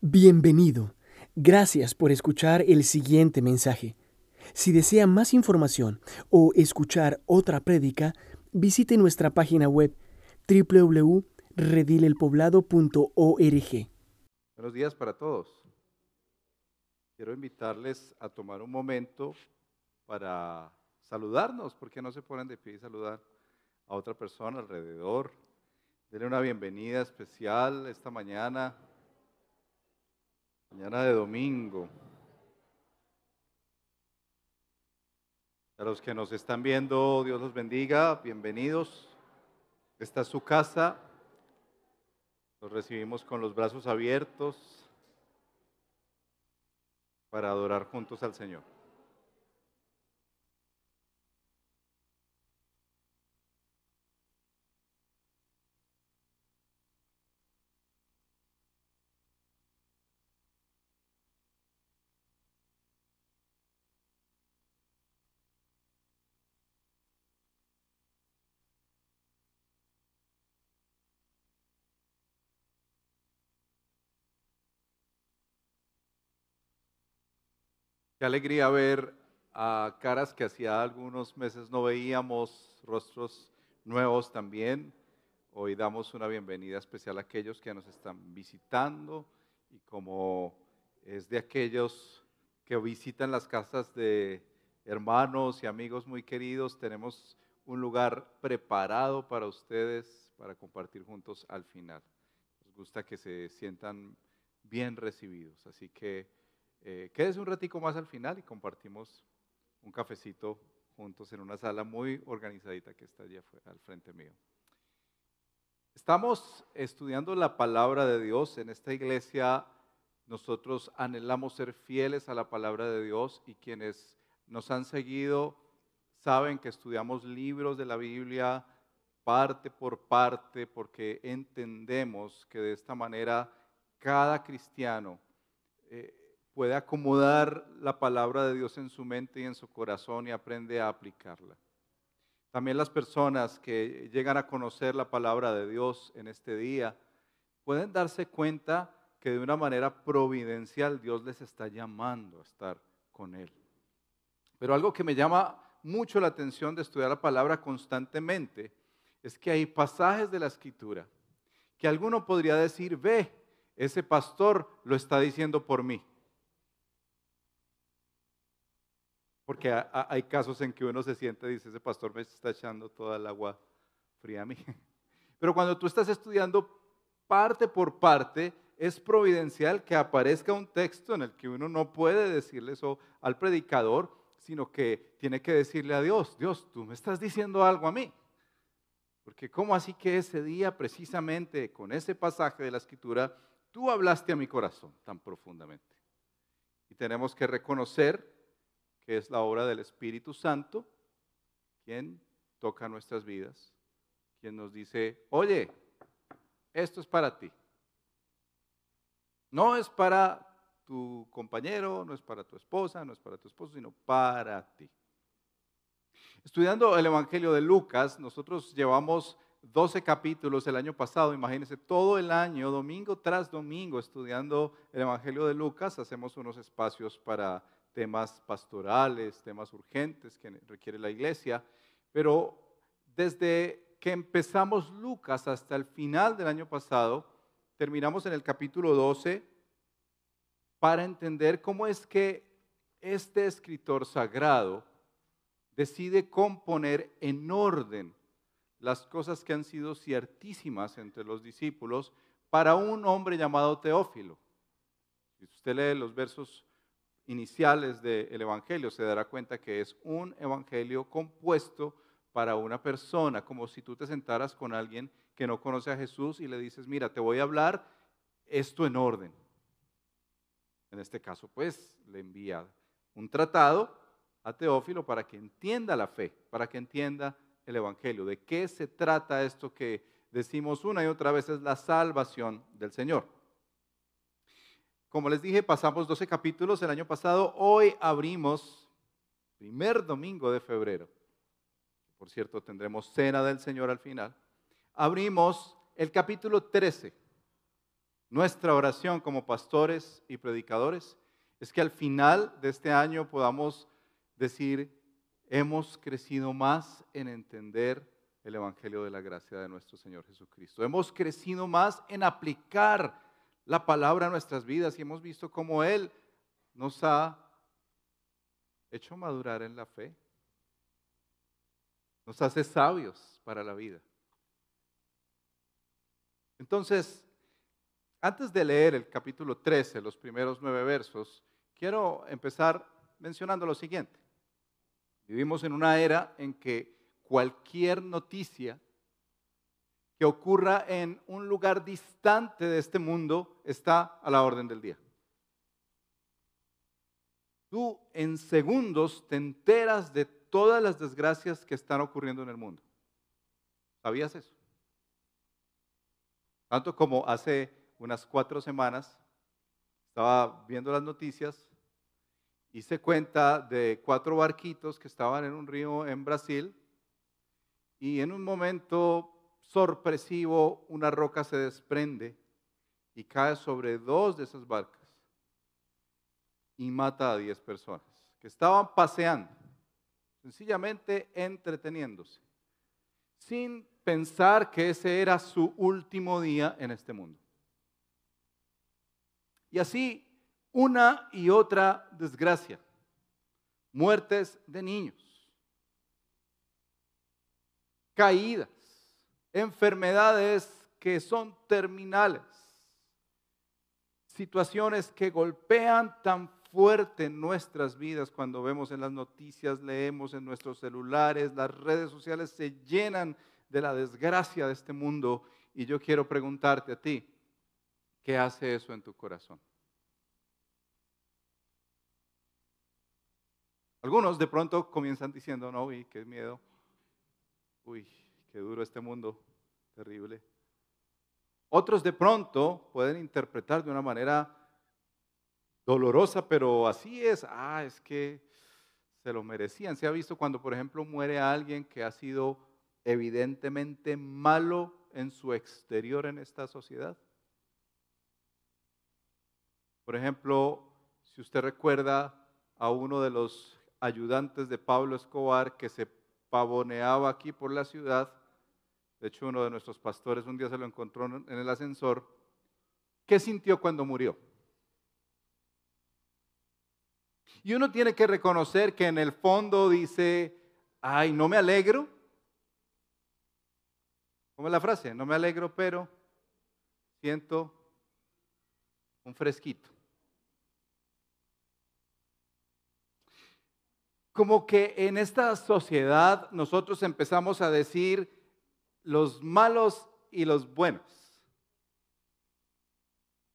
Bienvenido. Gracias por escuchar el siguiente mensaje. Si desea más información o escuchar otra prédica, visite nuestra página web www.redilelpoblado.org. Buenos días para todos. Quiero invitarles a tomar un momento para saludarnos. ¿Por qué no se ponen de pie y saludar a otra persona alrededor? Denle una bienvenida especial esta mañana, mañana de domingo. A los que nos están viendo, Dios los bendiga, bienvenidos. Esta es su casa. Los recibimos con los brazos abiertos para adorar juntos al Señor. Qué alegría ver a caras que hacía algunos meses no veíamos, rostros nuevos también. Hoy damos una bienvenida especial a aquellos que nos están visitando y como es de aquellos que visitan las casas de hermanos y amigos muy queridos, tenemos un lugar preparado para ustedes para compartir juntos al final. Nos gusta que se sientan bien recibidos, así que eh, quédese un ratico más al final y compartimos un cafecito juntos en una sala muy organizadita que está allí al frente mío. Estamos estudiando la palabra de Dios en esta iglesia. Nosotros anhelamos ser fieles a la palabra de Dios y quienes nos han seguido saben que estudiamos libros de la Biblia parte por parte porque entendemos que de esta manera cada cristiano eh, puede acomodar la palabra de Dios en su mente y en su corazón y aprende a aplicarla. También las personas que llegan a conocer la palabra de Dios en este día pueden darse cuenta que de una manera providencial Dios les está llamando a estar con Él. Pero algo que me llama mucho la atención de estudiar la palabra constantemente es que hay pasajes de la escritura que alguno podría decir, ve, ese pastor lo está diciendo por mí. Porque hay casos en que uno se siente y dice, ese pastor me está echando toda el agua fría a mí. Pero cuando tú estás estudiando parte por parte, es providencial que aparezca un texto en el que uno no puede decirle eso al predicador, sino que tiene que decirle a Dios, Dios, tú me estás diciendo algo a mí. Porque ¿cómo así que ese día, precisamente con ese pasaje de la escritura, tú hablaste a mi corazón tan profundamente? Y tenemos que reconocer que es la obra del Espíritu Santo, quien toca nuestras vidas, quien nos dice, oye, esto es para ti. No es para tu compañero, no es para tu esposa, no es para tu esposo, sino para ti. Estudiando el Evangelio de Lucas, nosotros llevamos 12 capítulos el año pasado, imagínense, todo el año, domingo tras domingo, estudiando el Evangelio de Lucas, hacemos unos espacios para temas pastorales, temas urgentes que requiere la iglesia, pero desde que empezamos Lucas hasta el final del año pasado, terminamos en el capítulo 12 para entender cómo es que este escritor sagrado decide componer en orden las cosas que han sido ciertísimas entre los discípulos para un hombre llamado Teófilo. Si usted lee los versos iniciales del Evangelio, se dará cuenta que es un Evangelio compuesto para una persona, como si tú te sentaras con alguien que no conoce a Jesús y le dices, mira, te voy a hablar esto en orden. En este caso, pues, le envía un tratado a Teófilo para que entienda la fe, para que entienda el Evangelio. ¿De qué se trata esto que decimos una y otra vez? Es la salvación del Señor. Como les dije, pasamos 12 capítulos el año pasado. Hoy abrimos primer domingo de febrero. Por cierto, tendremos cena del Señor al final. Abrimos el capítulo 13. Nuestra oración como pastores y predicadores es que al final de este año podamos decir, hemos crecido más en entender el Evangelio de la gracia de nuestro Señor Jesucristo. Hemos crecido más en aplicar la palabra a nuestras vidas y hemos visto cómo Él nos ha hecho madurar en la fe. Nos hace sabios para la vida. Entonces, antes de leer el capítulo 13, los primeros nueve versos, quiero empezar mencionando lo siguiente. Vivimos en una era en que cualquier noticia que ocurra en un lugar distante de este mundo está a la orden del día. Tú en segundos te enteras de todas las desgracias que están ocurriendo en el mundo. ¿Sabías eso? Tanto como hace unas cuatro semanas estaba viendo las noticias, hice cuenta de cuatro barquitos que estaban en un río en Brasil y en un momento sorpresivo una roca se desprende y cae sobre dos de esas barcas y mata a diez personas que estaban paseando, sencillamente entreteniéndose, sin pensar que ese era su último día en este mundo. Y así una y otra desgracia, muertes de niños, caídas, enfermedades que son terminales, situaciones que golpean tan fuerte nuestras vidas cuando vemos en las noticias, leemos en nuestros celulares, las redes sociales se llenan de la desgracia de este mundo. Y yo quiero preguntarte a ti, ¿qué hace eso en tu corazón? Algunos de pronto comienzan diciendo, no, uy, qué miedo, uy, qué duro este mundo, terrible. Otros de pronto pueden interpretar de una manera dolorosa, pero así es, ah, es que se lo merecían. Se ha visto cuando, por ejemplo, muere alguien que ha sido evidentemente malo en su exterior en esta sociedad. Por ejemplo, si usted recuerda a uno de los ayudantes de Pablo Escobar que se pavoneaba aquí por la ciudad, de hecho uno de nuestros pastores un día se lo encontró en el ascensor, ¿qué sintió cuando murió? Y uno tiene que reconocer que en el fondo dice, ay, no me alegro. ¿Cómo es la frase? No me alegro, pero siento un fresquito. Como que en esta sociedad nosotros empezamos a decir los malos y los buenos.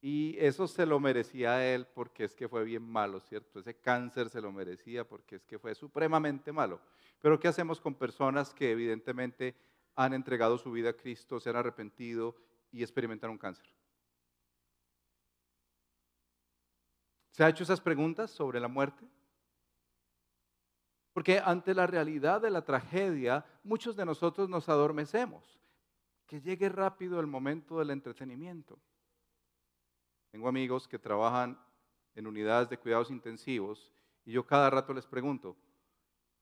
Y eso se lo merecía a él porque es que fue bien malo, ¿cierto? Ese cáncer se lo merecía porque es que fue supremamente malo. Pero ¿qué hacemos con personas que evidentemente han entregado su vida a Cristo, se han arrepentido y experimentan un cáncer? ¿Se ha hecho esas preguntas sobre la muerte? Porque ante la realidad de la tragedia, muchos de nosotros nos adormecemos. Que llegue rápido el momento del entretenimiento. Tengo amigos que trabajan en unidades de cuidados intensivos y yo cada rato les pregunto,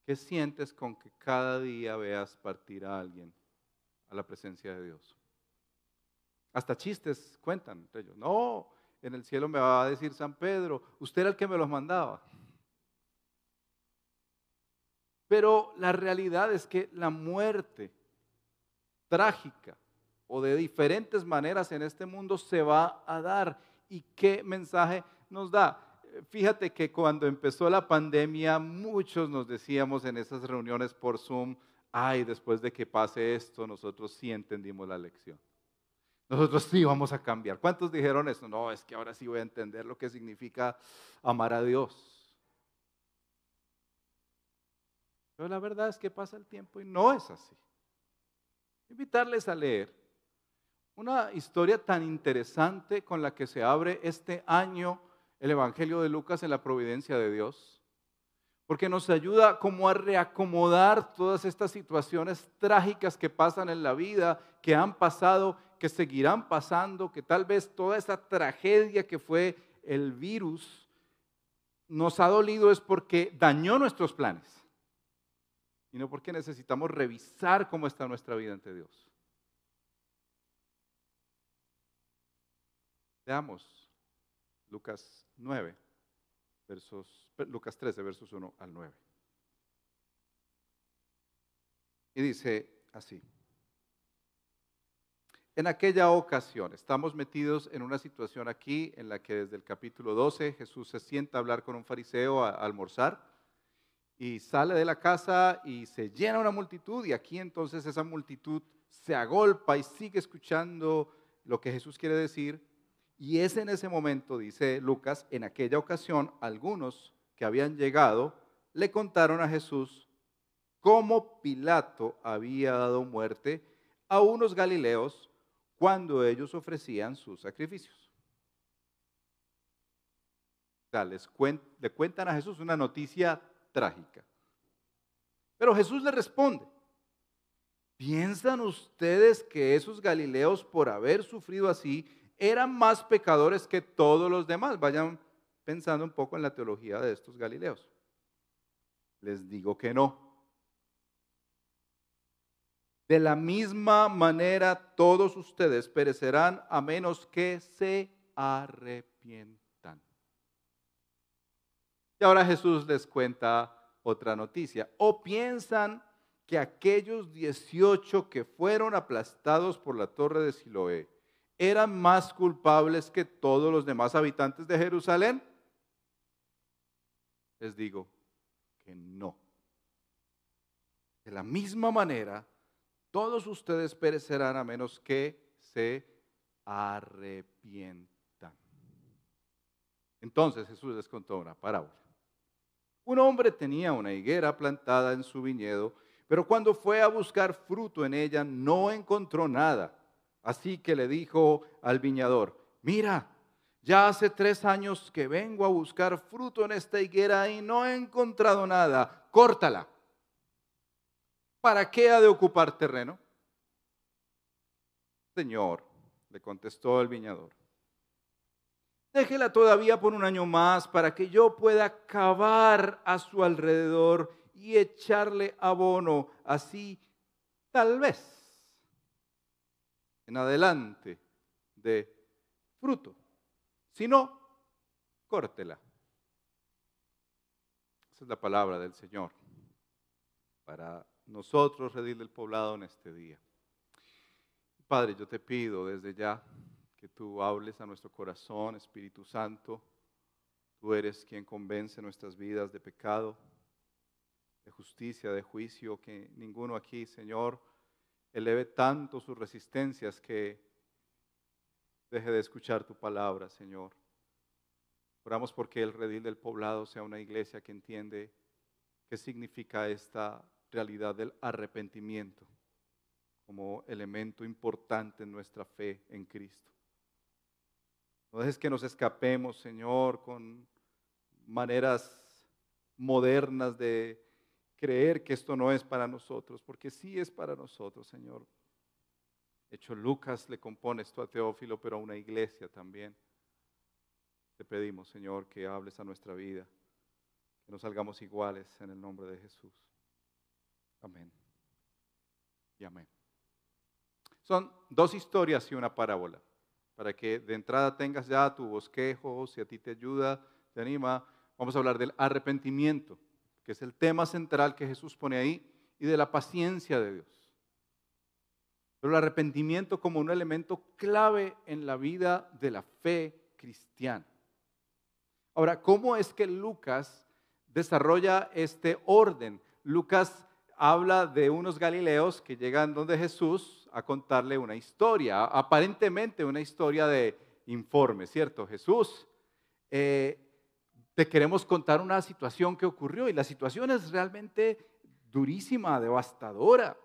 ¿qué sientes con que cada día veas partir a alguien a la presencia de Dios? Hasta chistes cuentan entre ellos. No, en el cielo me va a decir San Pedro, usted era el que me los mandaba. Pero la realidad es que la muerte trágica o de diferentes maneras en este mundo se va a dar y qué mensaje nos da. Fíjate que cuando empezó la pandemia, muchos nos decíamos en esas reuniones por Zoom, ay, después de que pase esto, nosotros sí entendimos la lección. Nosotros sí vamos a cambiar. ¿Cuántos dijeron eso? No, es que ahora sí voy a entender lo que significa amar a Dios. Pero la verdad es que pasa el tiempo y no es así. Invitarles a leer una historia tan interesante con la que se abre este año el Evangelio de Lucas en la providencia de Dios, porque nos ayuda como a reacomodar todas estas situaciones trágicas que pasan en la vida, que han pasado que seguirán pasando, que tal vez toda esa tragedia que fue el virus nos ha dolido es porque dañó nuestros planes y no porque necesitamos revisar cómo está nuestra vida ante Dios. Veamos Lucas 9, versos, Lucas 13, versos 1 al 9. Y dice así. En aquella ocasión, estamos metidos en una situación aquí en la que desde el capítulo 12 Jesús se sienta a hablar con un fariseo a, a almorzar y sale de la casa y se llena una multitud y aquí entonces esa multitud se agolpa y sigue escuchando lo que Jesús quiere decir. Y es en ese momento, dice Lucas, en aquella ocasión algunos que habían llegado le contaron a Jesús cómo Pilato había dado muerte a unos galileos cuando ellos ofrecían sus sacrificios. Les le cuentan a Jesús una noticia trágica. Pero Jesús le responde, ¿piensan ustedes que esos galileos por haber sufrido así eran más pecadores que todos los demás? Vayan pensando un poco en la teología de estos galileos. Les digo que no. De la misma manera todos ustedes perecerán a menos que se arrepientan. Y ahora Jesús les cuenta otra noticia. ¿O piensan que aquellos 18 que fueron aplastados por la torre de Siloé eran más culpables que todos los demás habitantes de Jerusalén? Les digo que no. De la misma manera, todos ustedes perecerán a menos que se arrepientan. Entonces Jesús les contó una parábola. Un hombre tenía una higuera plantada en su viñedo, pero cuando fue a buscar fruto en ella no encontró nada. Así que le dijo al viñador, mira, ya hace tres años que vengo a buscar fruto en esta higuera y no he encontrado nada, córtala. ¿para qué ha de ocupar terreno? Señor, le contestó el viñador, déjela todavía por un año más para que yo pueda cavar a su alrededor y echarle abono, así tal vez en adelante de fruto. Si no, córtela. Esa es la palabra del Señor para nosotros, Redil del Poblado, en este día. Padre, yo te pido desde ya que tú hables a nuestro corazón, Espíritu Santo. Tú eres quien convence nuestras vidas de pecado, de justicia, de juicio, que ninguno aquí, Señor, eleve tanto sus resistencias que deje de escuchar tu palabra, Señor. Oramos porque el redil del poblado sea una iglesia que entiende qué significa esta realidad del arrepentimiento como elemento importante en nuestra fe en Cristo. No dejes que nos escapemos, Señor, con maneras modernas de creer que esto no es para nosotros, porque sí es para nosotros, Señor. De hecho, Lucas le compone esto a Teófilo, pero a una iglesia también. Te pedimos, Señor, que hables a nuestra vida, que nos salgamos iguales en el nombre de Jesús. Amén. Y amén. Son dos historias y una parábola, para que de entrada tengas ya tu bosquejo, si a ti te ayuda, te anima. Vamos a hablar del arrepentimiento, que es el tema central que Jesús pone ahí, y de la paciencia de Dios. Pero el arrepentimiento como un elemento clave en la vida de la fe cristiana. Ahora, ¿cómo es que Lucas desarrolla este orden? Lucas habla de unos galileos que llegan donde Jesús a contarle una historia, aparentemente una historia de informe, ¿cierto? Jesús, eh, te queremos contar una situación que ocurrió y la situación es realmente durísima, devastadora.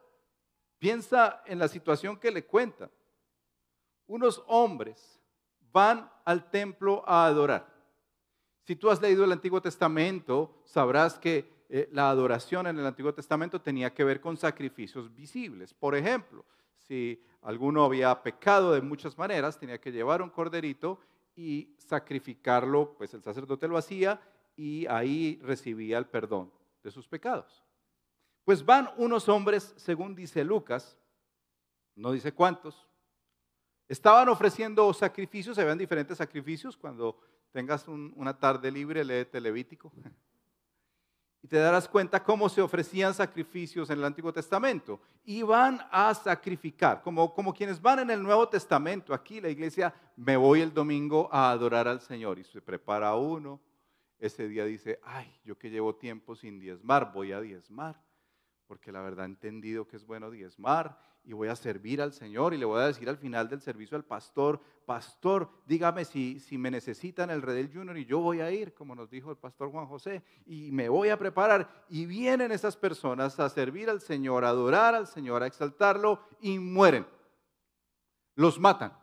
Piensa en la situación que le cuenta. Unos hombres van al templo a adorar. Si tú has leído el Antiguo Testamento, sabrás que eh, la adoración en el Antiguo Testamento tenía que ver con sacrificios visibles. Por ejemplo, Si alguno había pecado de muchas maneras, tenía que llevar un corderito y sacrificarlo, pues el sacerdote lo hacía y ahí recibía el perdón de sus pecados. Pues van unos hombres, según dice Lucas, no dice cuántos, estaban ofreciendo sacrificios, se ven diferentes sacrificios, cuando tengas una tarde libre, lee Levítico. Y te darás cuenta cómo se ofrecían sacrificios en el Antiguo Testamento. Iban a sacrificar, como, como quienes van en el Nuevo Testamento. Aquí la iglesia, me voy el domingo a adorar al Señor. Y se prepara uno. Ese día dice, ay, yo que llevo tiempo sin diezmar, voy a diezmar porque la verdad he entendido que es bueno diezmar y voy a servir al Señor y le voy a decir al final del servicio al pastor, pastor, dígame si, si me necesitan el Redel Junior y yo voy a ir, como nos dijo el pastor Juan José, y me voy a preparar. Y vienen esas personas a servir al Señor, a adorar al Señor, a exaltarlo y mueren. Los matan.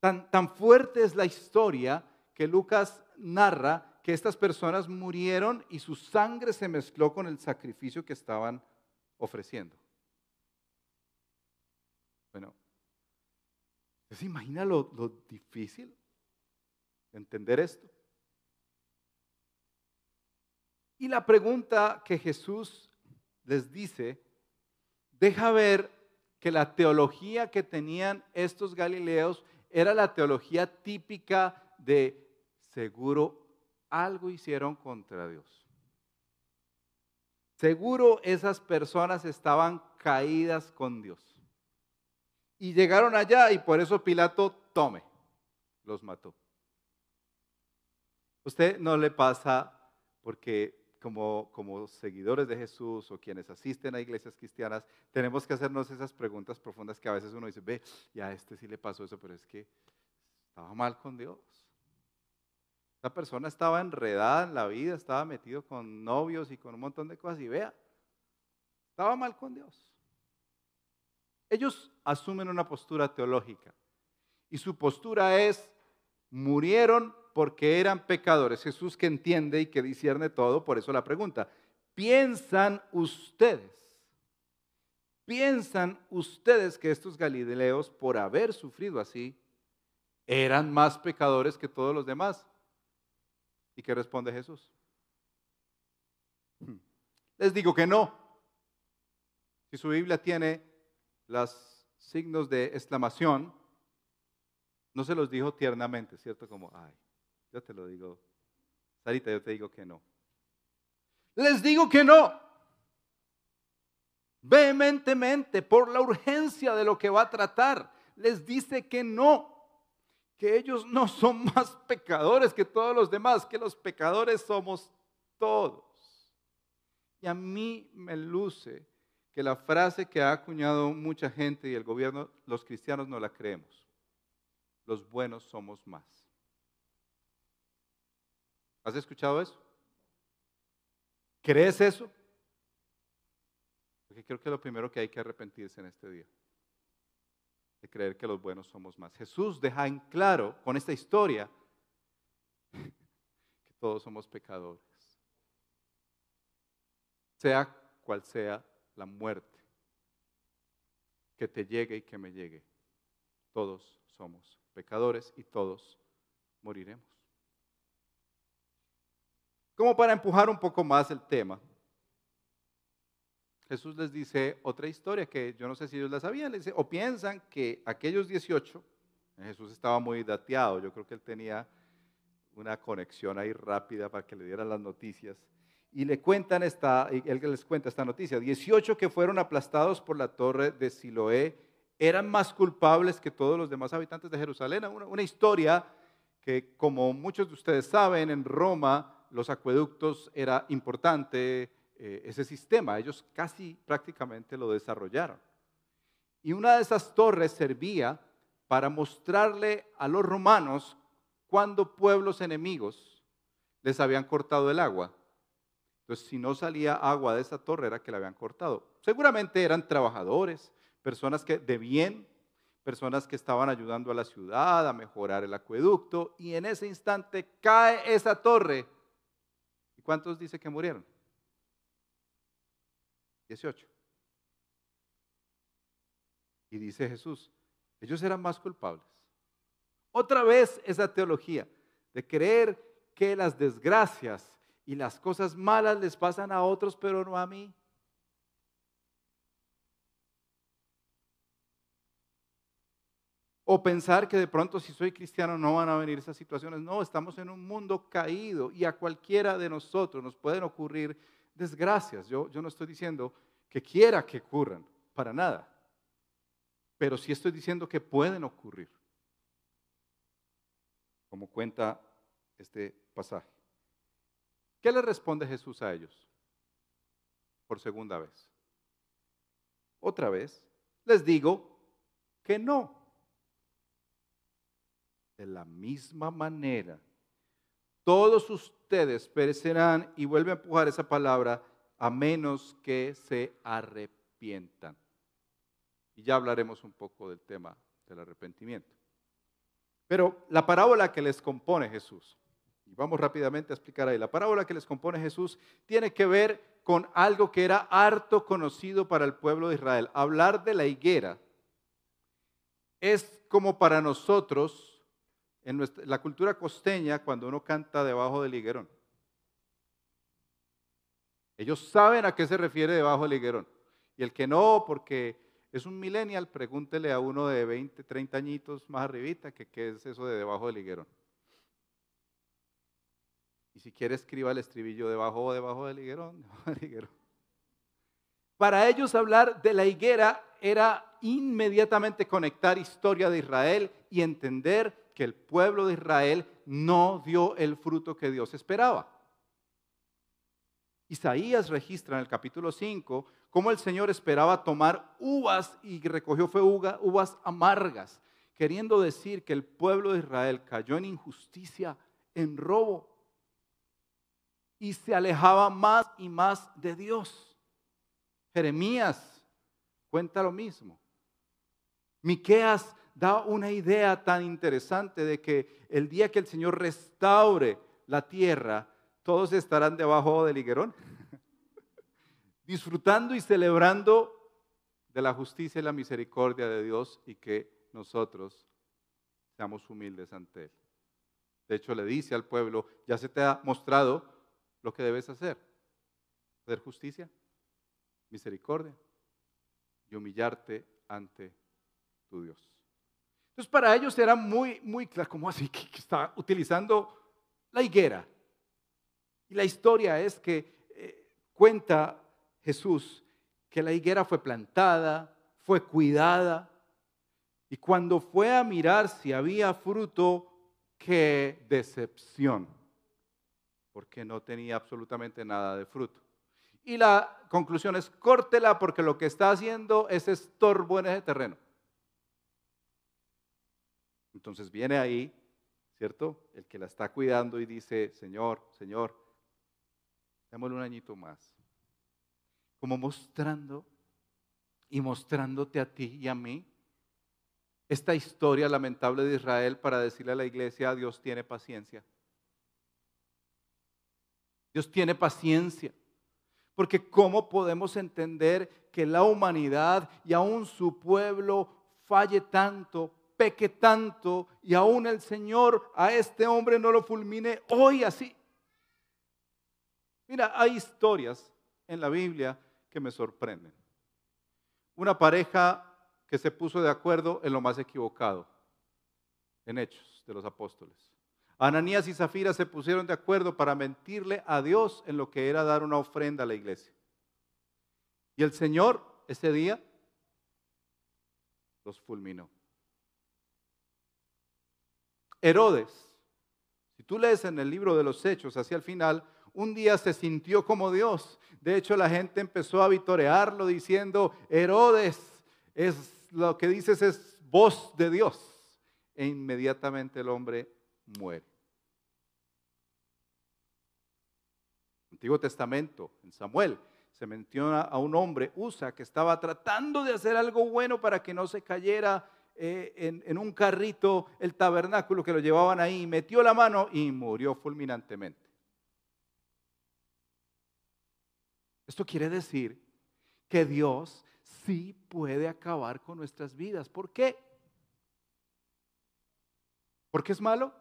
Tan, tan fuerte es la historia que Lucas narra que estas personas murieron y su sangre se mezcló con el sacrificio que estaban ofreciendo. Bueno, ¿se imagina lo, lo difícil de entender esto? Y la pregunta que Jesús les dice, deja ver que la teología que tenían estos galileos era la teología típica de seguro algo hicieron contra Dios. Seguro esas personas estaban caídas con Dios. Y llegaron allá y por eso Pilato tome, los mató. Usted no le pasa porque como, como seguidores de Jesús o quienes asisten a iglesias cristianas, tenemos que hacernos esas preguntas profundas que a veces uno dice, ve, ya a este sí le pasó eso, pero es que estaba mal con Dios. Esa persona estaba enredada en la vida, estaba metido con novios y con un montón de cosas y vea, estaba mal con Dios. Ellos asumen una postura teológica y su postura es, murieron porque eran pecadores. Jesús que entiende y que discierne todo, por eso la pregunta, ¿piensan ustedes? ¿Piensan ustedes que estos galileos, por haber sufrido así, eran más pecadores que todos los demás? ¿Y qué responde Jesús? Hmm. Les digo que no. Si su Biblia tiene los signos de exclamación, no se los dijo tiernamente, ¿cierto? Como, ay, yo te lo digo, Sarita, yo te digo que no. Les digo que no. Vehementemente, por la urgencia de lo que va a tratar, les dice que no que ellos no son más pecadores que todos los demás, que los pecadores somos todos. Y a mí me luce que la frase que ha acuñado mucha gente y el gobierno, los cristianos no la creemos. Los buenos somos más. ¿Has escuchado eso? ¿Crees eso? Porque creo que lo primero que hay que arrepentirse en este día de creer que los buenos somos más. Jesús deja en claro con esta historia que todos somos pecadores. Sea cual sea la muerte que te llegue y que me llegue, todos somos pecadores y todos moriremos. Como para empujar un poco más el tema, Jesús les dice otra historia que yo no sé si ellos la sabían, dice, o piensan que aquellos 18, Jesús estaba muy dateado, yo creo que él tenía una conexión ahí rápida para que le dieran las noticias, y le cuentan esta, él les cuenta esta noticia, 18 que fueron aplastados por la torre de Siloé eran más culpables que todos los demás habitantes de Jerusalén, una, una historia que como muchos de ustedes saben, en Roma los acueductos era importante, eh, ese sistema. Ellos casi prácticamente lo desarrollaron. Y una de esas torres servía para mostrarle a los romanos cuando pueblos enemigos les habían cortado el agua. Entonces, si no salía agua de esa torre, era que la habían cortado. Seguramente eran trabajadores, personas que de bien, personas que estaban ayudando a la ciudad a mejorar el acueducto, y en ese instante cae esa torre. ¿Y cuántos dice que murieron? 18. Y dice Jesús, ellos eran más culpables. Otra vez esa teología de creer que las desgracias y las cosas malas les pasan a otros, pero no a mí. O pensar que de pronto si soy cristiano no van a venir esas situaciones. No, estamos en un mundo caído y a cualquiera de nosotros nos pueden ocurrir desgracias. Yo, yo no estoy diciendo que quiera que ocurran, para nada. Pero sí estoy diciendo que pueden ocurrir. Como cuenta este pasaje. ¿Qué le responde Jesús a ellos? Por segunda vez. Otra vez, les digo que no de la misma manera, todos ustedes perecerán y vuelve a empujar esa palabra a menos que se arrepientan. Y ya hablaremos un poco del tema del arrepentimiento. Pero la parábola que les compone Jesús, y vamos rápidamente a explicar ahí, la parábola que les compone Jesús tiene que ver con algo que era harto conocido para el pueblo de Israel. Hablar de la higuera es como para nosotros en la cultura costeña cuando uno canta debajo del higuerón. Ellos saben a qué se refiere debajo del higuerón. Y el que no, porque es un millennial, pregúntele a uno de 20, 30 añitos más arribita que qué es eso de debajo del higuerón. Y si quiere escriba el estribillo debajo debajo del higuerón, debajo del higuerón. Para ellos hablar de la higuera era inmediatamente conectar historia de Israel y entender que el pueblo de Israel no dio el fruto que Dios esperaba. Isaías registra en el capítulo 5 cómo el Señor esperaba tomar uvas y recogió fue uvas amargas, queriendo decir que el pueblo de Israel cayó en injusticia, en robo, y se alejaba más y más de Dios. Jeremías cuenta lo mismo. Miqueas da una idea tan interesante de que el día que el Señor restaure la tierra, todos estarán debajo del higuerón, disfrutando y celebrando de la justicia y la misericordia de Dios y que nosotros seamos humildes ante Él. De hecho, le dice al pueblo, ya se te ha mostrado lo que debes hacer. Hacer justicia, misericordia y humillarte ante tu Dios. Entonces para ellos era muy, muy claro, ¿cómo así que, está utilizando la higuera? Y la historia es que eh, cuenta Jesús que la higuera fue plantada, fue cuidada, y cuando fue a mirar si había fruto, qué decepción, porque no tenía absolutamente nada de fruto. Y la conclusión es, córtela porque lo que está haciendo es estorbo en ese terreno. Entonces viene ahí, ¿cierto? El que la está cuidando y dice, Señor, Señor, démosle un añito más. Como mostrando y mostrándote a ti y a mí esta historia lamentable de Israel para decirle a la iglesia, Dios tiene paciencia. Dios tiene paciencia. Porque ¿cómo podemos entender que la humanidad y aún su pueblo falle tanto peque tanto y aún el Señor a este hombre no lo fulmine hoy así. Mira, hay historias en la Biblia que me sorprenden. Una pareja que se puso de acuerdo en lo más equivocado, en Hechos de los Apóstoles. Ananías y Zafira se pusieron de acuerdo para mentirle a Dios en lo que era dar una ofrenda a la iglesia. Y el Señor ese día los fulminó. Herodes, si tú lees en el libro de los Hechos hacia el final, un día se sintió como Dios. De hecho, la gente empezó a vitorearlo diciendo, Herodes, es lo que dices es voz de Dios. E inmediatamente el hombre muere. Antiguo Testamento, en Samuel, se menciona a un hombre, Usa, que estaba tratando de hacer algo bueno para que no se cayera eh, en, un carrito el tabernáculo que lo llevaban ahí, metió la mano y murió fulminantemente. Esto quiere decir que Dios sí puede acabar con nuestras vidas. ¿Por qué? ¿Por qué es malo?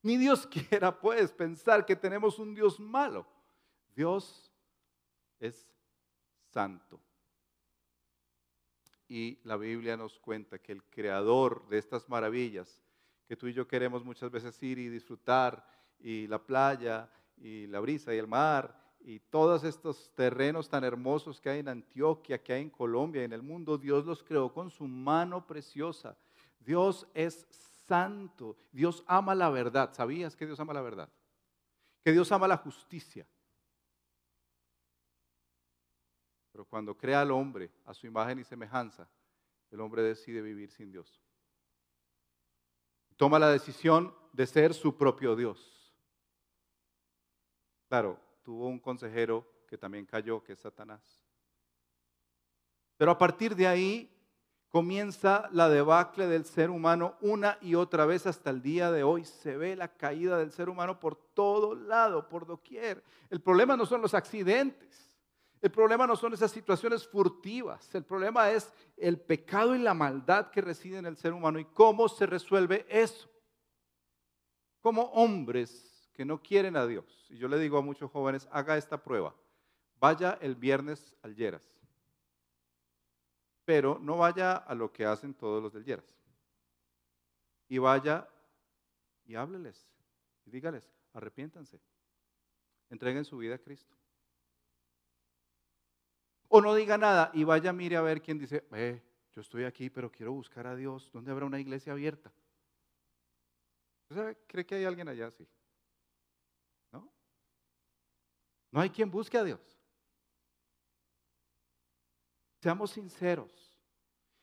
Ni Dios quiera, pues, pensar que tenemos un Dios malo. Dios es santo. Y la Biblia nos cuenta que el creador de estas maravillas, que tú y yo queremos muchas veces ir y disfrutar, y la playa, y la brisa, y el mar, y todos estos terrenos tan hermosos que hay en Antioquia, que hay en Colombia, y en el mundo, Dios los creó con su mano preciosa. Dios es santo. Dios ama la verdad. ¿Sabías que Dios ama la verdad? Que Dios ama la justicia. Pero cuando crea al hombre a su imagen y semejanza, el hombre decide vivir sin Dios. Toma la decisión de ser su propio Dios. Claro, tuvo un consejero que también cayó, que es Satanás. Pero a partir de ahí comienza la debacle del ser humano una y otra vez hasta el día de hoy. Se ve la caída del ser humano por todo lado, por doquier. El problema no son los accidentes. El problema no son esas situaciones furtivas. El problema es el pecado y la maldad que reside en el ser humano y cómo se resuelve eso. Como hombres que no quieren a Dios. Y yo le digo a muchos jóvenes, haga esta prueba. Vaya el viernes al Lleras. Pero no vaya a lo que hacen todos los del Lleras. Y vaya y hábleles. Y dígales, arrepiéntanse. Entreguen su vida a Cristo. O no diga nada y vaya, mire a ver quién dice, eh, yo estoy aquí, pero quiero buscar a Dios. ¿Dónde habrá una iglesia abierta? ¿Cree que hay alguien allá así? No hay quien busque a Dios. Seamos sinceros.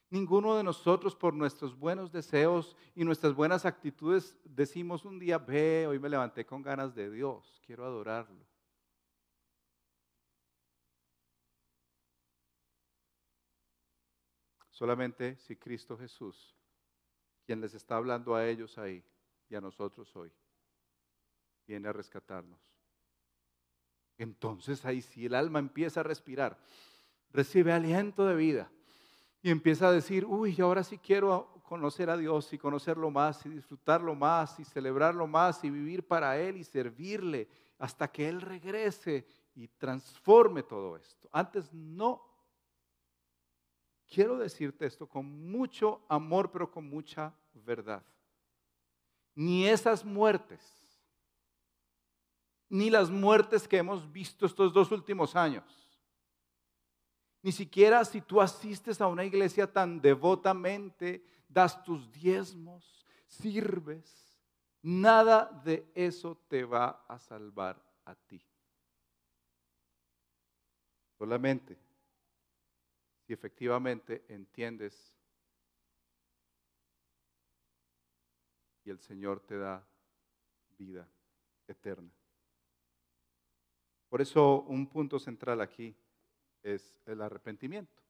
Ninguno de nosotros por nuestros buenos deseos y nuestras buenas actitudes decimos un día, ve, hoy me levanté con ganas de Dios, quiero adorarlo. Solamente si Cristo Jesús, quien les está hablando a ellos ahí y a nosotros hoy, viene a rescatarnos entonces ahí sí el alma empieza a respirar, recibe aliento de vida y empieza a decir, uy, ahora sí quiero conocer a Dios y conocerlo más y disfrutarlo más y celebrarlo más y vivir para Él y servirle hasta que Él regrese y transforme todo esto. Antes no. Quiero decirte esto con mucho amor, pero con mucha verdad. Ni esas muertes ni las muertes que hemos visto estos dos últimos años. Ni siquiera si tú asistes a una iglesia tan devotamente, das tus diezmos, sirves, nada de eso te va a salvar a ti. Solamente si efectivamente entiendes y el Señor te da vida eterna. Por eso un punto central aquí es el arrepentimiento.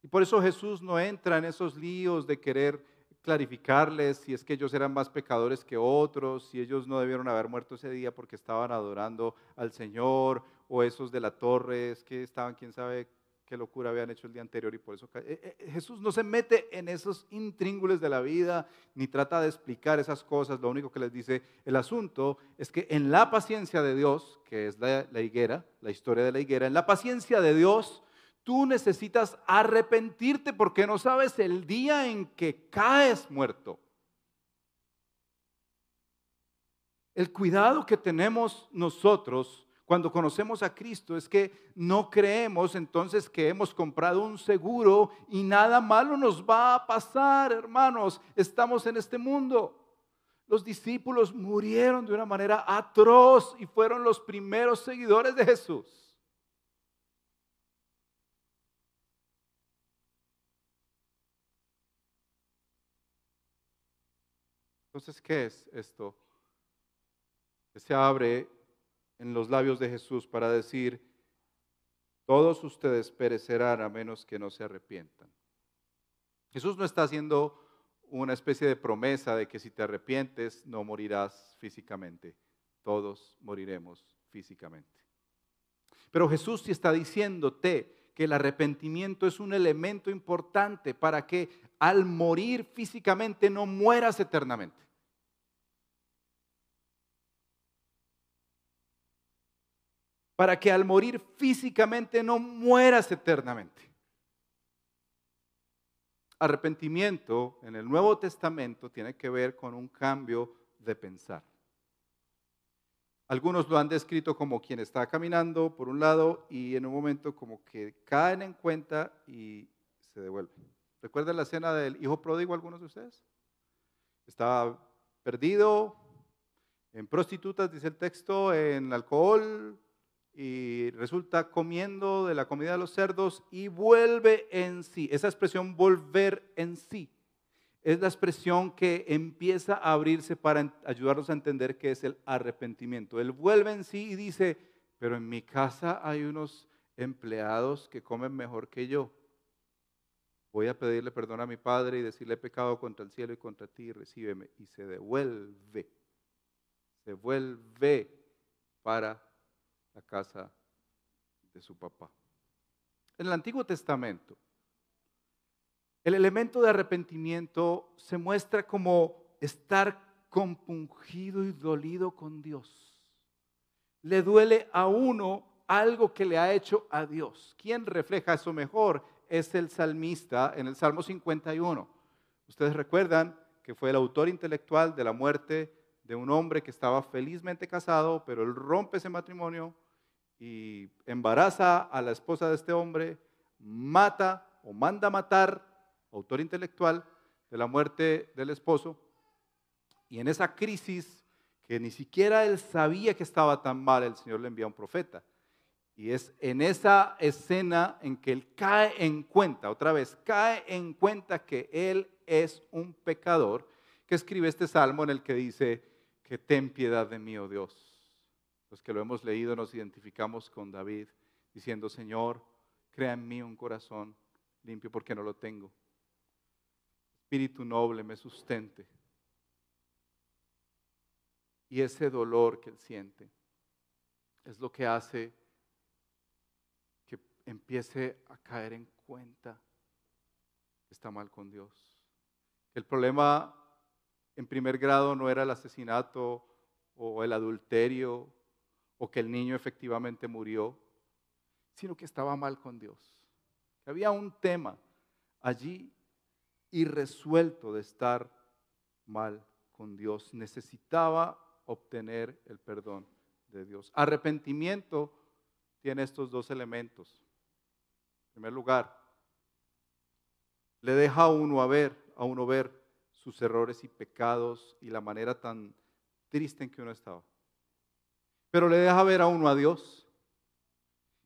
Y por eso Jesús no entra en esos líos de querer clarificarles si es que ellos eran más pecadores que otros, si ellos no debieron haber muerto ese día porque estaban adorando al Señor, o esos de la torre, es que estaban, quién sabe qué locura habían hecho el día anterior y por eso eh, eh, Jesús no se mete en esos intríngules de la vida ni trata de explicar esas cosas. Lo único que les dice el asunto es que en la paciencia de Dios, que es la, la higuera, la historia de la higuera, en la paciencia de Dios, tú necesitas arrepentirte porque no sabes el día en que caes muerto. El cuidado que tenemos nosotros cuando conocemos a Cristo es que no creemos entonces que hemos comprado un seguro y nada malo nos va a pasar, hermanos. Estamos en este mundo. Los discípulos murieron de una manera atroz y fueron los primeros seguidores de Jesús. Entonces, ¿qué es esto? Se abre en los labios de Jesús para decir, todos ustedes perecerán a menos que no se arrepientan. Jesús no está haciendo una especie de promesa de que si te arrepientes no morirás físicamente. Todos moriremos físicamente. Pero Jesús sí está diciéndote que el arrepentimiento es un elemento importante para que al morir físicamente no mueras eternamente. Para que al morir físicamente no mueras eternamente. Arrepentimiento en el Nuevo Testamento tiene que ver con un cambio de pensar. Algunos lo han descrito como quien está caminando por un lado y en un momento como que caen en cuenta y se devuelven. ¿Recuerdan la escena del hijo pródigo algunos de ustedes? Estaba perdido en prostitutas, dice el texto, en alcohol y resulta comiendo de la comida de los cerdos y vuelve en sí. Esa expresión volver en sí es la expresión que empieza a abrirse para ayudarnos a entender qué es el arrepentimiento. Él vuelve en sí y dice, pero en mi casa hay unos empleados que comen mejor que yo. Voy a pedirle perdón a mi padre y decirle he pecado contra el cielo y contra ti, recíbeme. Y se devuelve, se vuelve para la casa de su papá. En el Antiguo Testamento, el elemento de arrepentimiento se muestra como estar compungido y dolido con Dios. Le duele a uno algo que le ha hecho a Dios. ¿Quién refleja eso mejor? Es el salmista en el Salmo 51. Ustedes recuerdan que fue el autor intelectual de la muerte de un hombre que estaba felizmente casado, pero él rompe ese matrimonio y embaraza a la esposa de este hombre, mata o manda matar autor intelectual de la muerte del esposo, y en esa crisis que ni siquiera él sabía que estaba tan mal, el Señor le envía un profeta. Y es en esa escena en que él cae en cuenta, otra vez, cae en cuenta que él es un pecador, que escribe este salmo en el que dice que ten piedad de mí, oh Dios. Los que lo hemos leído nos identificamos con David, diciendo, Señor, crea en mí un corazón limpio porque no lo tengo espíritu noble me sustente. Y ese dolor que él siente es lo que hace que empiece a caer en cuenta que está mal con Dios. El problema en primer grado no era el asesinato o el adulterio o que el niño efectivamente murió, sino que estaba mal con Dios. Que había un tema allí y resuelto de estar mal con Dios. Necesitaba obtener el perdón de Dios. Arrepentimiento tiene estos dos elementos. En primer lugar, le deja a uno a ver, a uno ver sus errores y pecados y la manera tan triste en que uno estaba. Pero le deja ver a uno a Dios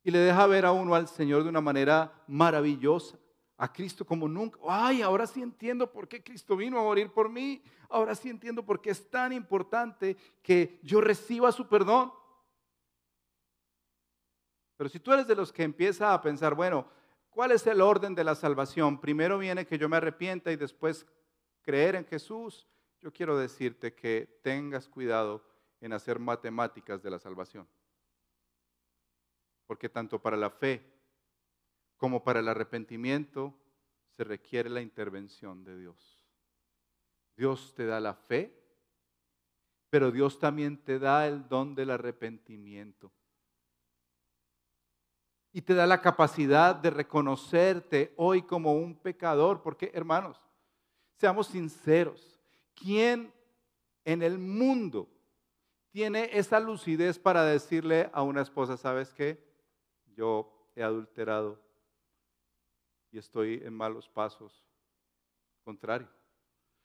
y le deja ver a uno al Señor de una manera maravillosa a Cristo como nunca. Ay, ahora sí entiendo por qué Cristo vino a morir por mí. Ahora sí entiendo por qué es tan importante que yo reciba su perdón. Pero si tú eres de los que empieza a pensar, bueno, ¿cuál es el orden de la salvación? Primero viene que yo me arrepienta y después creer en Jesús. Yo quiero decirte que tengas cuidado en hacer matemáticas de la salvación. Porque tanto para la fe como para el arrepentimiento se requiere la intervención de Dios. Dios te da la fe, pero Dios también te da el don del arrepentimiento. Y te da la capacidad de reconocerte hoy como un pecador, porque hermanos, seamos sinceros, ¿quién en el mundo tiene esa lucidez para decirle a una esposa, sabes qué? Yo he adulterado y estoy en malos pasos. Contrario,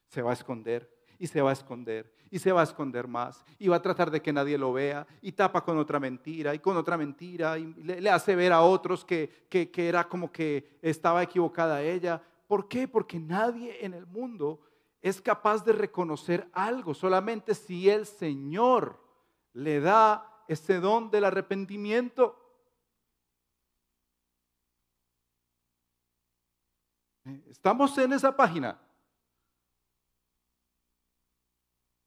se va a esconder y se va a esconder y se va a esconder más y va a tratar de que nadie lo vea y tapa con otra mentira y con otra mentira y le, hace ver a otros que, que, que era como que estaba equivocada ella. ¿Por qué? Porque nadie en el mundo es capaz de reconocer algo, solamente si el Señor le da ese don del arrepentimiento. Estamos en esa página.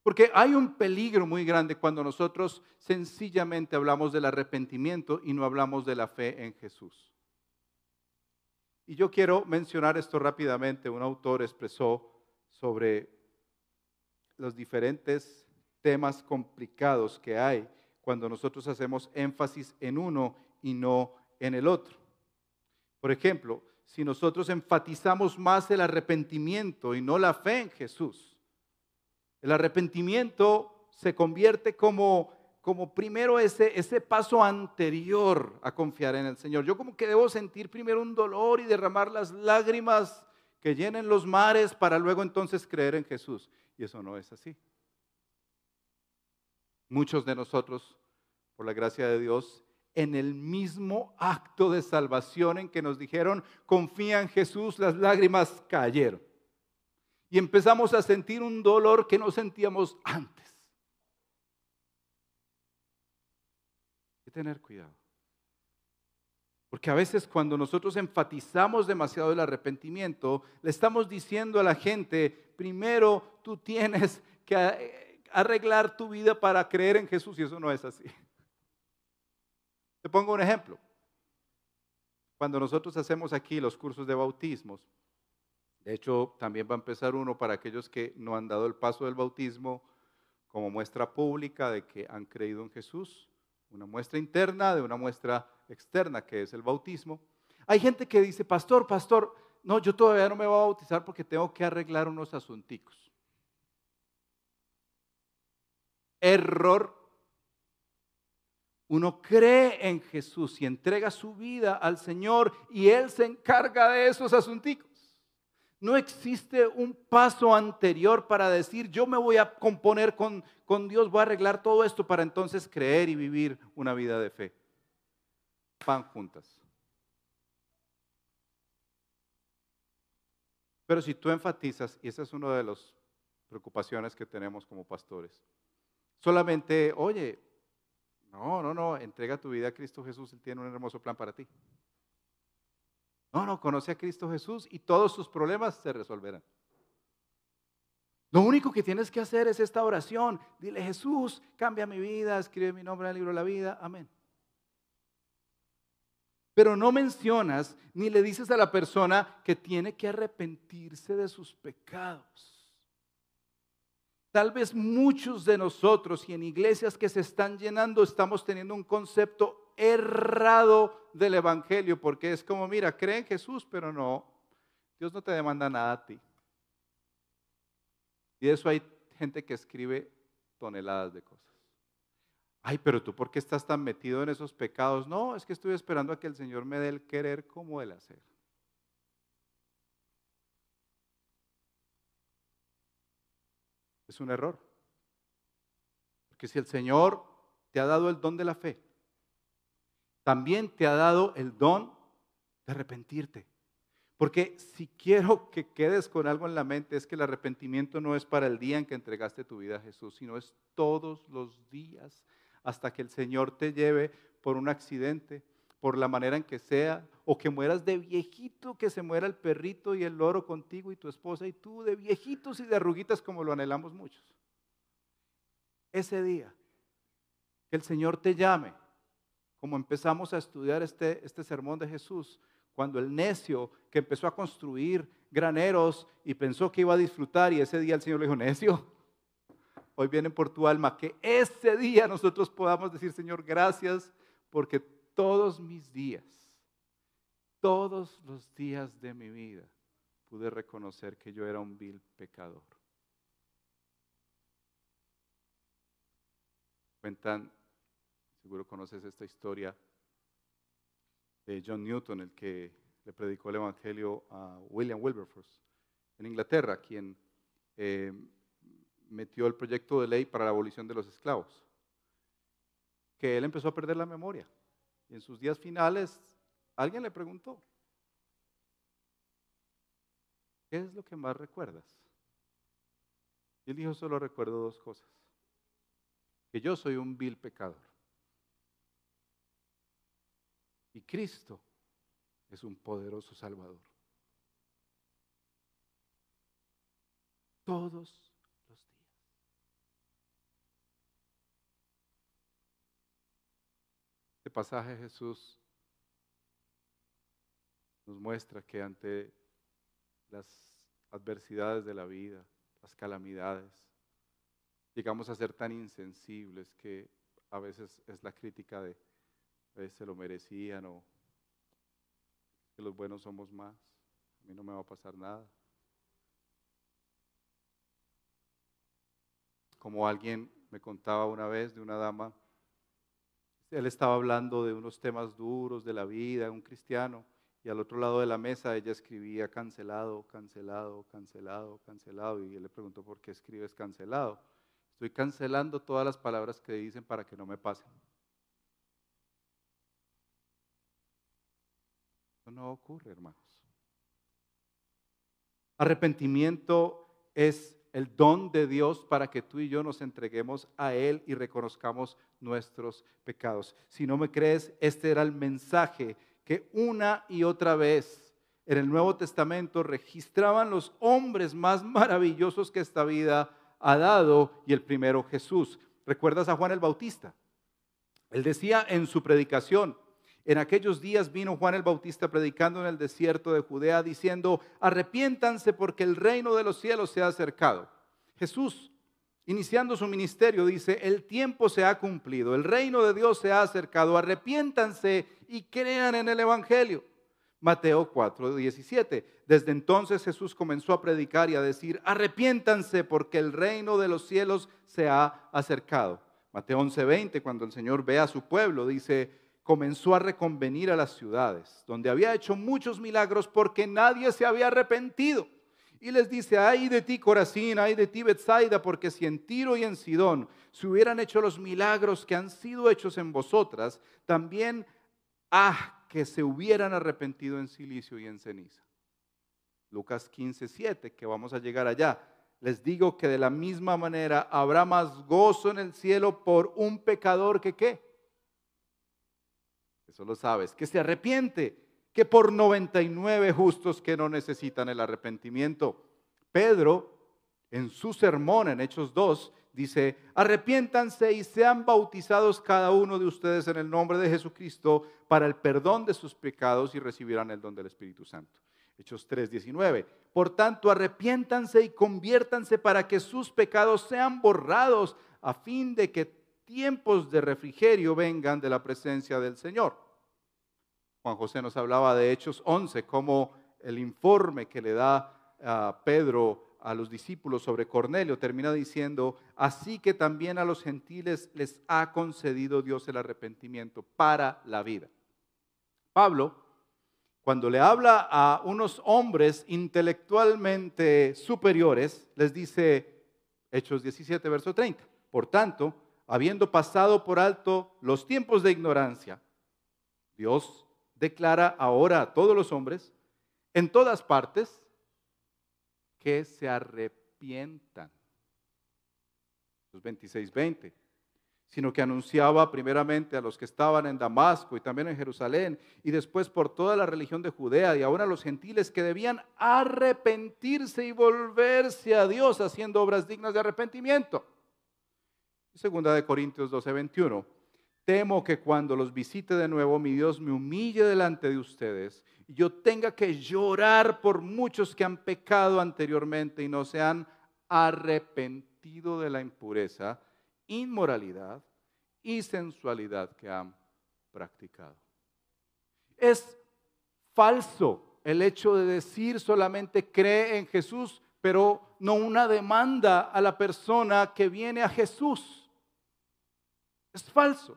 Porque hay un peligro muy grande cuando nosotros sencillamente hablamos del arrepentimiento y no hablamos de la fe en Jesús. Y yo quiero mencionar esto rápidamente. Un autor expresó sobre los diferentes temas complicados que hay cuando nosotros hacemos énfasis en uno y no en el otro. Por ejemplo, si nosotros enfatizamos más el arrepentimiento y no la fe en Jesús, el arrepentimiento se convierte como, como primero ese, ese paso anterior a confiar en el Señor. Yo como que debo sentir primero un dolor y derramar las lágrimas que llenen los mares para luego entonces creer en Jesús. Y eso no es así. Muchos de nosotros, por la gracia de Dios, en el mismo acto de salvación en que nos dijeron, confía en Jesús, las lágrimas cayeron. Y empezamos a sentir un dolor que no sentíamos antes. Hay que tener cuidado. Porque a veces cuando nosotros enfatizamos demasiado el arrepentimiento, le estamos diciendo a la gente, primero tú tienes que arreglar tu vida para creer en Jesús y eso no es así. Te pongo un ejemplo. Cuando nosotros hacemos aquí los cursos de bautismos, de hecho también va a empezar uno para aquellos que no han dado el paso del bautismo como muestra pública de que han creído en Jesús, una muestra interna de una muestra externa que es el bautismo. Hay gente que dice, pastor, pastor, no, yo todavía no me voy a bautizar porque tengo que arreglar unos asunticos. Error. Uno cree en Jesús y entrega su vida al Señor y Él se encarga de esos asunticos. No existe un paso anterior para decir, yo me voy a componer con, con Dios, voy a arreglar todo esto para entonces creer y vivir una vida de fe van juntas. Pero si tú enfatizas, y esa es una de las preocupaciones que tenemos como pastores, solamente, oye, no, no, no, entrega tu vida a Cristo Jesús, Él tiene un hermoso plan para ti. No, no, conoce a Cristo Jesús y todos sus problemas se resolverán. Lo único que tienes que hacer es esta oración. Dile, Jesús, cambia mi vida, escribe mi nombre en el libro de la vida. Amén pero no mencionas ni le dices a la persona que tiene que arrepentirse de sus pecados. Tal vez muchos de nosotros y en iglesias que se están llenando estamos teniendo un concepto errado del Evangelio, porque es como, mira, cree en Jesús, pero no, Dios no te demanda nada a ti. Y de eso hay gente que escribe toneladas de cosas. Ay, pero tú, ¿por qué estás tan metido en esos pecados? No, es que estoy esperando a que el Señor me dé el querer como el hacer. Es un error. Porque si el Señor te ha dado el don de la fe, también te ha dado el don de arrepentirte. Porque si quiero que quedes con algo en la mente es que el arrepentimiento no es para el día en que entregaste tu vida a Jesús, sino es todos los días hasta que el Señor te lleve por un accidente, por la manera en que sea, o que mueras de viejito, que se muera el perrito y el loro contigo y tu esposa y tú, de viejitos y de arruguitas como lo anhelamos muchos. Ese día, que el Señor te llame, como empezamos a estudiar este, este sermón de Jesús, cuando el necio que empezó a construir graneros y pensó que iba a disfrutar y ese día el Señor le dijo, necio, hoy vienen por tu alma, que ese día nosotros podamos decir, Señor, gracias porque todos mis días, todos los días de mi vida, pude reconocer que yo era un vil pecador. Cuentan, seguro conoces esta historia de John Newton, el que le predicó el Evangelio a William Wilberforce en Inglaterra, quien eh, metió el proyecto de ley para la abolición de los esclavos, que él empezó a perder la memoria. Y en sus días finales, alguien le preguntó, ¿qué es lo que más recuerdas? Y él dijo, solo recuerdo dos cosas, que yo soy un vil pecador. Y Cristo es un poderoso Salvador. Todos pasaje Jesús nos muestra que ante las adversidades de la vida, las calamidades, llegamos a ser tan insensibles que a veces es la crítica de, se lo merecían o que los buenos somos más, a mí no me va a pasar nada. Como alguien me contaba una vez de una dama, él estaba hablando de unos temas duros de la vida, un cristiano, y al otro lado de la mesa ella escribía cancelado, cancelado, cancelado, cancelado, y él le preguntó por qué escribes cancelado. Estoy cancelando todas las palabras que dicen para que no me pasen. No ocurre, hermanos. Arrepentimiento es el don de Dios para que tú y yo nos entreguemos a Él y reconozcamos nuestros pecados. Si no me crees, este era el mensaje que una y otra vez en el Nuevo Testamento registraban los hombres más maravillosos que esta vida ha dado y el primero Jesús. ¿Recuerdas a Juan el Bautista? Él decía en su predicación, en aquellos días vino Juan el Bautista predicando en el desierto de Judea diciendo, arrepiéntanse porque el reino de los cielos se ha acercado. Jesús, iniciando su ministerio, dice, el tiempo se ha cumplido, el reino de Dios se ha acercado, arrepiéntanse y crean en el Evangelio. Mateo 4, 17. Desde entonces Jesús comenzó a predicar y a decir, arrepiéntanse porque el reino de los cielos se ha acercado. Mateo 11, 20, cuando el Señor ve a su pueblo, dice, comenzó a reconvenir a las ciudades, donde había hecho muchos milagros porque nadie se había arrepentido. Y les dice, ay de ti Corazín, ay de ti Bethsaida, porque si en Tiro y en Sidón se hubieran hecho los milagros que han sido hechos en vosotras, también, ah, que se hubieran arrepentido en silicio y en ceniza. Lucas 15, 7, que vamos a llegar allá. Les digo que de la misma manera habrá más gozo en el cielo por un pecador que qué. Eso lo sabes, que se arrepiente, que por 99 justos que no necesitan el arrepentimiento. Pedro, en su sermón en Hechos 2, dice, arrepiéntanse y sean bautizados cada uno de ustedes en el nombre de Jesucristo para el perdón de sus pecados y recibirán el don del Espíritu Santo. Hechos 3:19. Por tanto, arrepiéntanse y conviértanse para que sus pecados sean borrados a fin de que tiempos de refrigerio vengan de la presencia del Señor. Juan José nos hablaba de Hechos 11, como el informe que le da a Pedro a los discípulos sobre Cornelio, termina diciendo, así que también a los gentiles les ha concedido Dios el arrepentimiento para la vida. Pablo, cuando le habla a unos hombres intelectualmente superiores, les dice, Hechos 17, verso 30, por tanto, habiendo pasado por alto los tiempos de ignorancia, Dios declara ahora a todos los hombres, en todas partes, que se arrepientan. Los 26, 20. Sino que anunciaba primeramente a los que estaban en Damasco y también en Jerusalén, y después por toda la religión de Judea y ahora a los gentiles que debían arrepentirse y volverse a Dios haciendo obras dignas de arrepentimiento. Segunda de Corintios 12, 21. Temo que cuando los visite de nuevo, mi Dios me humille delante de ustedes y yo tenga que llorar por muchos que han pecado anteriormente y no se han arrepentido de la impureza, inmoralidad y sensualidad que han practicado. Es falso el hecho de decir solamente cree en Jesús, pero no una demanda a la persona que viene a Jesús. Es falso.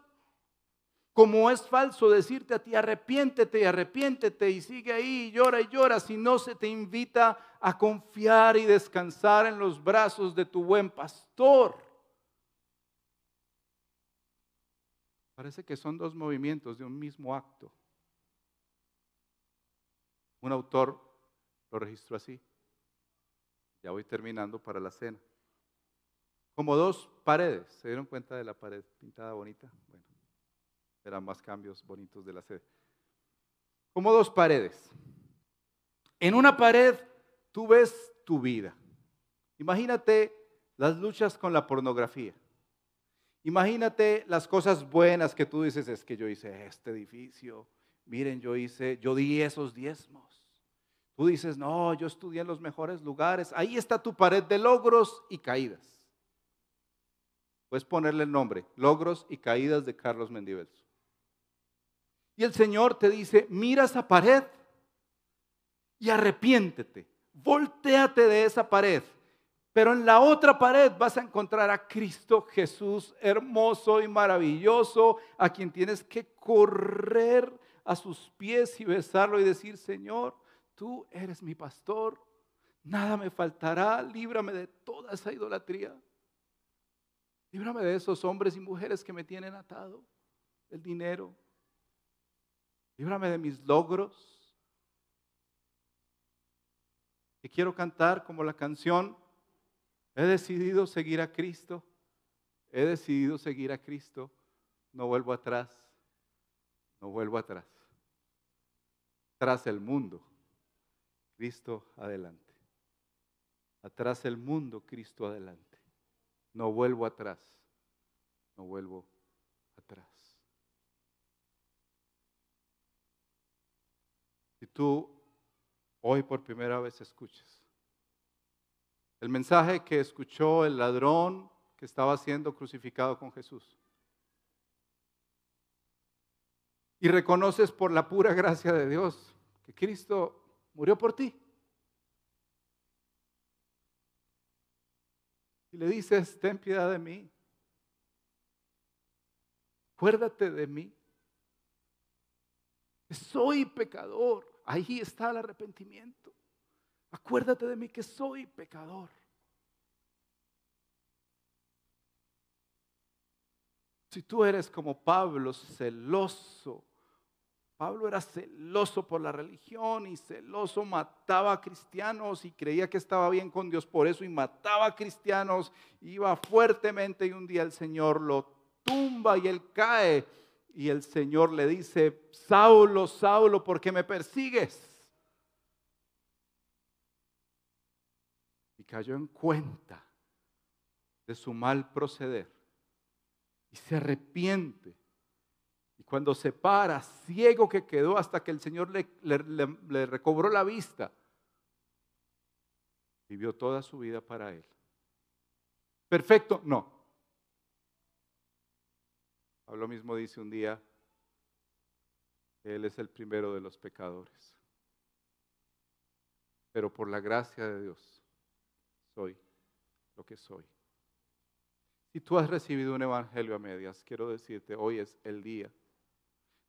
Como es falso decirte a ti, arrepiéntete y arrepiéntete y sigue ahí, y llora y llora, si no se te invita a confiar y descansar en los brazos de tu buen pastor. Parece que son dos movimientos de un mismo acto. Un autor lo registró así. Ya voy terminando para la cena. Como dos paredes. ¿Se dieron cuenta de la pared pintada bonita? Bueno eran más cambios bonitos de la sede. Como dos paredes. En una pared tú ves tu vida. Imagínate las luchas con la pornografía. Imagínate las cosas buenas que tú dices, es que yo hice este edificio, miren, yo hice, yo di esos diezmos. Tú dices, no, yo estudié en los mejores lugares. Ahí está tu pared de logros y caídas. Puedes ponerle el nombre, logros y caídas de Carlos Mendibelso. Y el Señor te dice, mira esa pared y arrepiéntete. Voltéate de esa pared. Pero en la otra pared vas a encontrar a Cristo Jesús hermoso y maravilloso, a quien tienes que correr a sus pies y besarlo y decir, Señor, tú eres mi pastor, nada me faltará, líbrame de toda esa idolatría. Líbrame de esos hombres y mujeres que me tienen atado, el dinero. Líbrame de mis logros. Y quiero cantar como la canción, he decidido seguir a Cristo, he decidido seguir a Cristo, no vuelvo atrás, no vuelvo atrás. Tras el mundo, Cristo adelante. Atrás el mundo, Cristo adelante. No vuelvo atrás, no vuelvo atrás. Si tú hoy por primera vez escuchas el mensaje que escuchó el ladrón que estaba siendo crucificado con Jesús, y reconoces por la pura gracia de Dios que Cristo murió por ti, y le dices, ten piedad de mí, acuérdate de mí, soy pecador, ahí está el arrepentimiento, acuérdate de mí que soy pecador. Si tú eres como Pablo, celoso Pablo era celoso por la religión y celoso, mataba a cristianos y creía que estaba bien con Dios por eso y mataba a cristianos, iba fuertemente y un día el Señor lo tumba y él cae y el Señor le dice, Saulo, Saulo, ¿por qué me persigues? Y cayó en cuenta de su mal proceder y se arrepiente cuando se para, ciego que quedó hasta que el Señor le, le, recobró la vista, vivió toda su vida para Él. Perfecto, no. Pablo mismo dice un día, Él es el primero de los pecadores. Pero por la gracia de Dios soy lo que soy. Si tú has recibido un evangelio a medias, quiero decirte, hoy es el día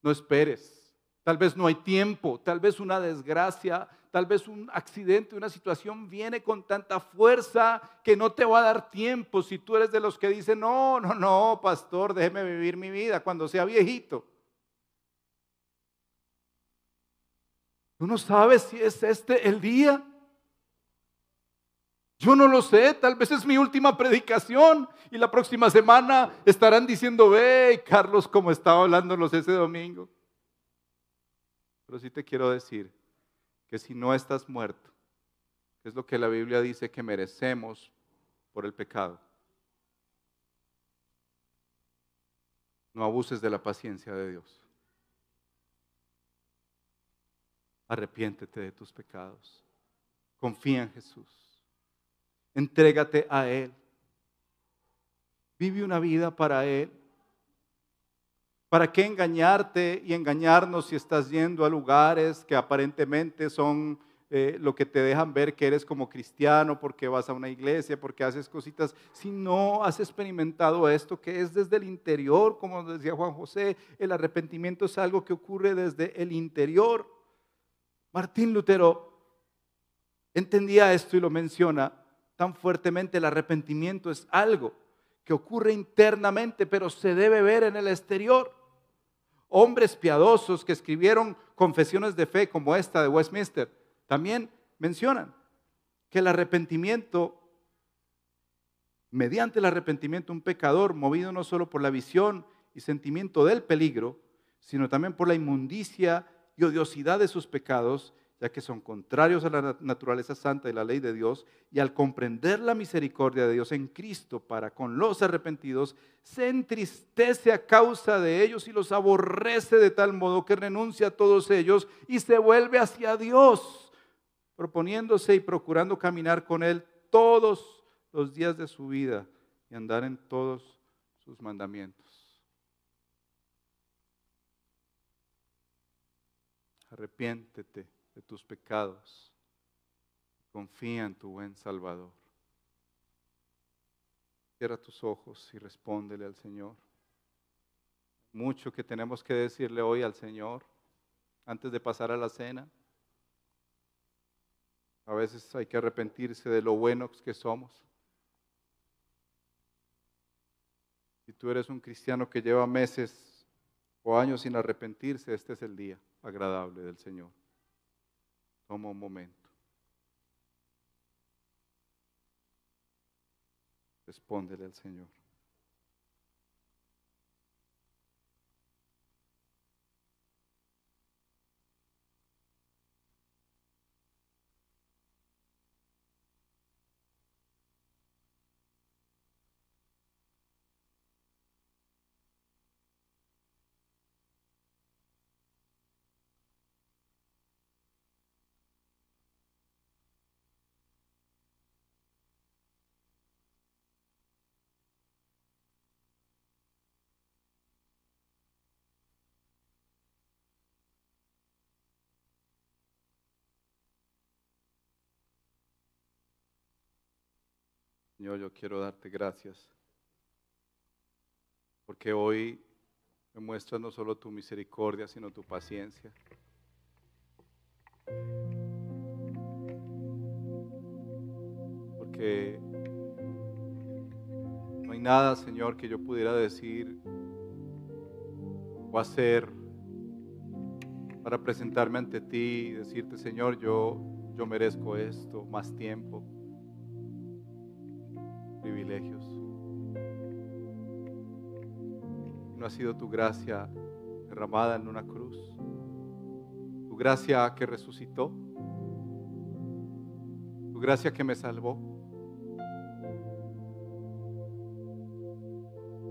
no esperes. Tal vez no hay tiempo, tal vez una desgracia, tal vez un accidente, una situación viene con tanta fuerza que no te va a dar tiempo si tú eres de los que dicen, no, no, no, pastor, déjeme vivir mi vida cuando sea viejito. Tú no sabes si es este el día. Yo no lo sé, tal vez es mi última predicación y la próxima semana estarán diciendo, ve, Carlos, como estaba hablándonos ese domingo. Pero sí te quiero decir que si no estás muerto, es lo que la Biblia dice que merecemos por el pecado, no abuses de la paciencia de Dios. Arrepiéntete de tus pecados. Confía en Jesús. Entrégate a Él. Vive una vida para Él. ¿Para qué engañarte y engañarnos si estás yendo a lugares que aparentemente son eh, lo que te dejan ver que eres como cristiano, porque vas a una iglesia, porque haces cositas, si no has experimentado esto que es desde el interior, como decía Juan José, el arrepentimiento es algo que ocurre desde el interior. Martín Lutero entendía esto y lo menciona tan fuertemente, el arrepentimiento es algo que ocurre internamente, pero se debe ver en el exterior. Hombres piadosos que escribieron confesiones de fe como esta de Westminster, también mencionan que el arrepentimiento, mediante el arrepentimiento, un pecador movido no solo por la visión y sentimiento del peligro, sino también por la inmundicia y odiosidad de sus pecados, ya que son contrarios a la naturaleza santa y la ley de Dios, y al comprender la misericordia de Dios en Cristo para con los arrepentidos, se entristece a causa de ellos y los aborrece de tal modo que renuncia a todos ellos y se vuelve hacia Dios, proponiéndose y procurando caminar con Él todos los días de su vida y andar en todos sus mandamientos. Arrepiéntete de tus pecados. Confía en tu buen Salvador. Cierra tus ojos y respóndele al Señor. Mucho que tenemos que decirle hoy al Señor antes de pasar a la cena. A veces hay que arrepentirse de lo buenos que somos. Si tú eres un cristiano que lleva meses o años sin arrepentirse, este es el día agradable del Señor. Toma un momento. Respóndele al Señor. Señor, yo quiero darte gracias porque hoy me muestras no solo tu misericordia, sino tu paciencia. Porque no hay nada, Señor, que yo pudiera decir o hacer para presentarme ante ti y decirte, Señor, yo, yo merezco esto, más tiempo No ha sido tu gracia derramada en una cruz, tu gracia que resucitó, tu gracia que me salvó.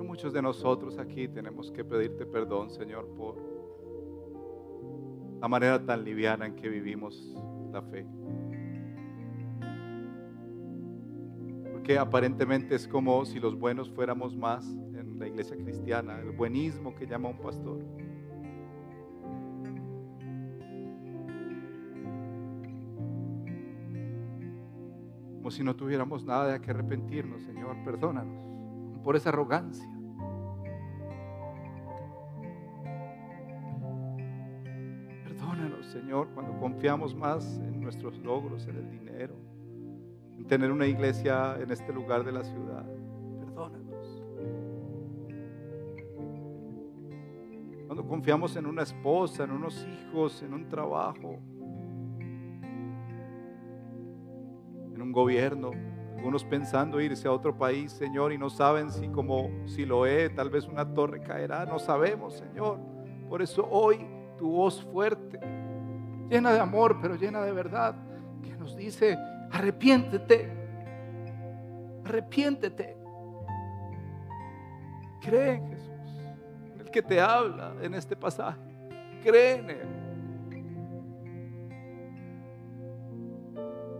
muchos de nosotros aquí tenemos que pedirte perdón, Señor, por la manera tan liviana en que vivimos la fe. que aparentemente es como si los buenos fuéramos más la iglesia cristiana, el buenismo que llama un pastor. Como si no tuviéramos nada de que arrepentirnos, Señor, perdónanos por esa arrogancia. Perdónanos, Señor, cuando confiamos más en nuestros logros, en el dinero tener una iglesia en este lugar de la ciudad. Confiamos en una esposa, en unos hijos, en un trabajo, en un gobierno, algunos pensando irse a otro país, Señor, y no saben si como si lo es, tal vez una torre caerá, no sabemos, Señor. Por eso hoy tu voz fuerte, llena de amor, pero llena de verdad, que nos dice, Arrepiéntete. Arrepiéntete. Cree que te habla en este pasaje. Cree en Él.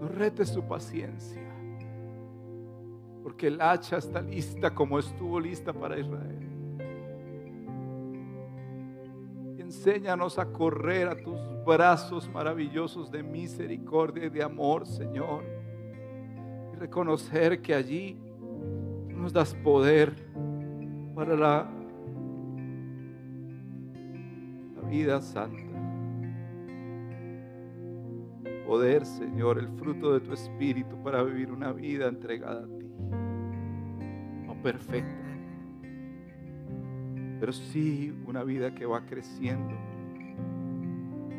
No retes su paciencia, porque el hacha está lista como estuvo lista para Israel. Enséñanos a correr a tus brazos maravillosos de misericordia y de amor, Señor. Y reconocer que allí nos das poder para la, vida santa. Poder, Señor, el fruto de tu espíritu para vivir una vida entregada a ti. No perfecta pero sí una vida que va creciendo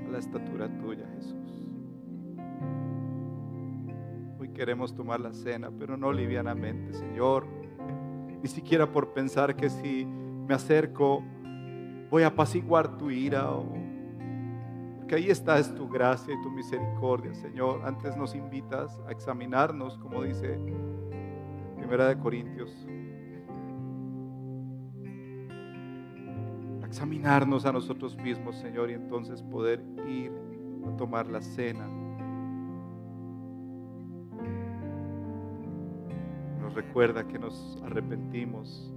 a la estatura tuya, Jesús. Hoy queremos tomar la cena, pero no livianamente, Señor, ni siquiera por pensar que si me acerco voy a apaciguar tu ira o porque ahí está es tu gracia y tu misericordia, Señor. Antes nos invitas a examinarnos, como dice Primera de Corintios. A examinarnos a nosotros mismos, Señor, y entonces poder ir a tomar la cena. Nos recuerda que nos arrepentimos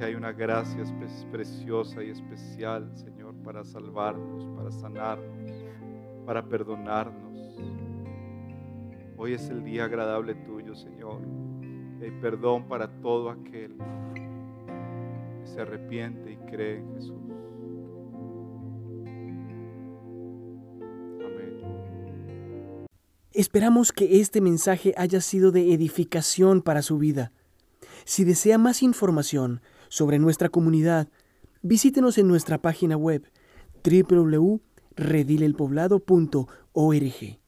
que hay una gracia preciosa y especial, Señor, para salvarnos, para sanarnos, para perdonarnos. Hoy es el día agradable tuyo, Señor. Hay perdón para todo aquel que se arrepiente y cree en Jesús. Amén. Esperamos que este mensaje haya sido de edificación para su vida. Si desea más información, sobre nuestra comunidad, visítenos en nuestra página web www.redilelpoblado.org.